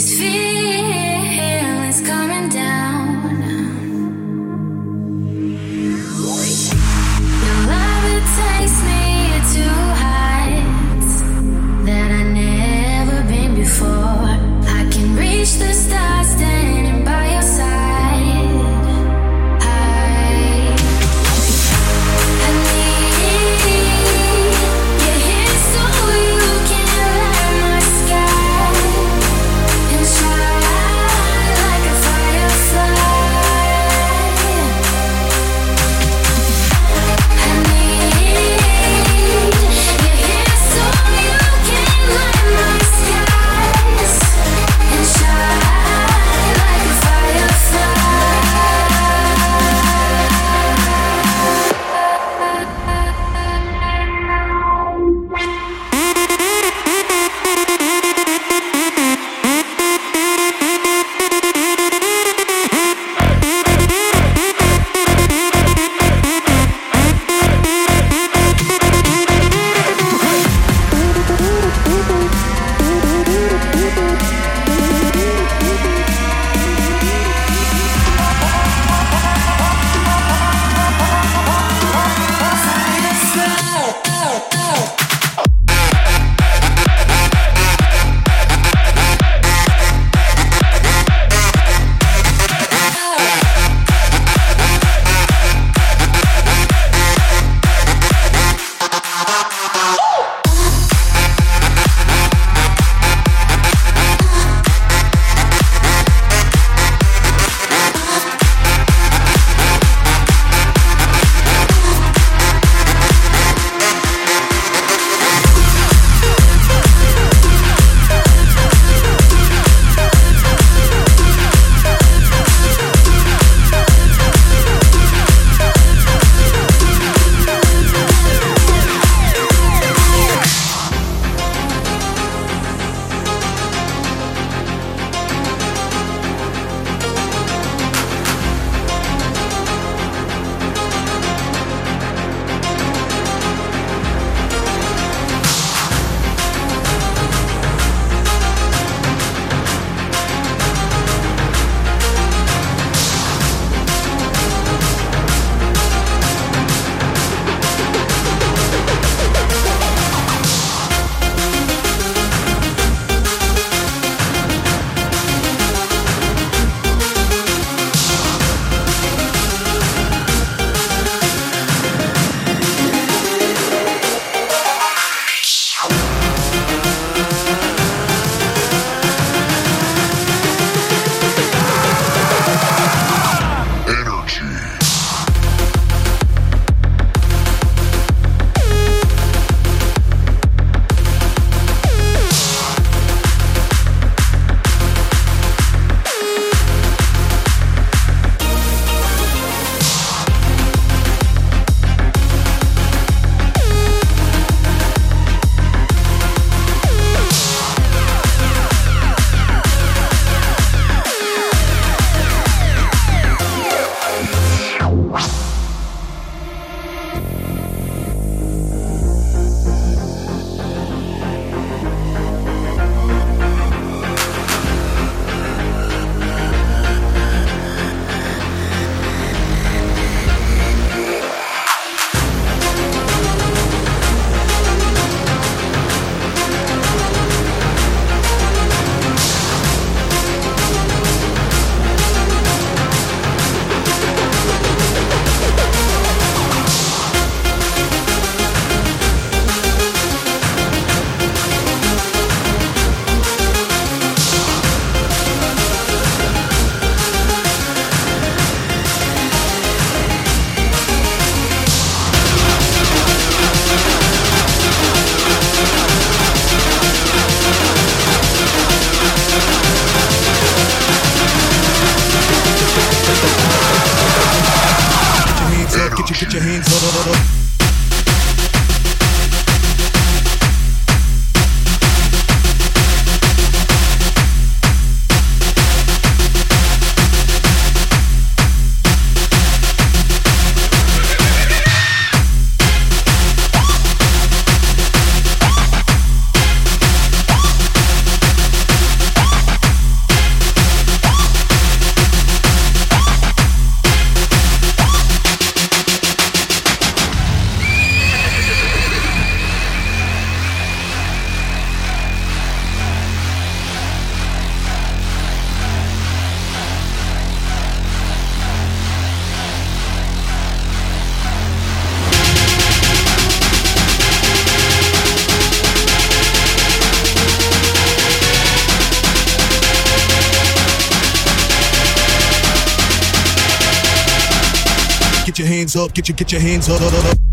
this feeling hands up, get your get your hands up. up, up, up.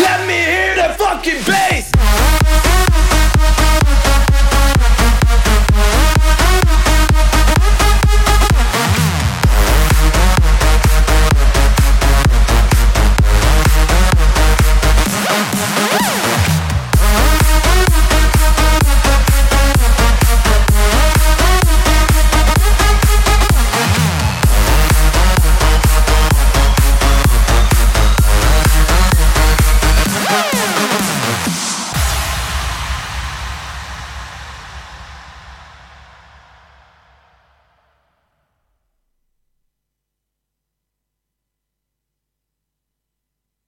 Let me hear the fucking bass.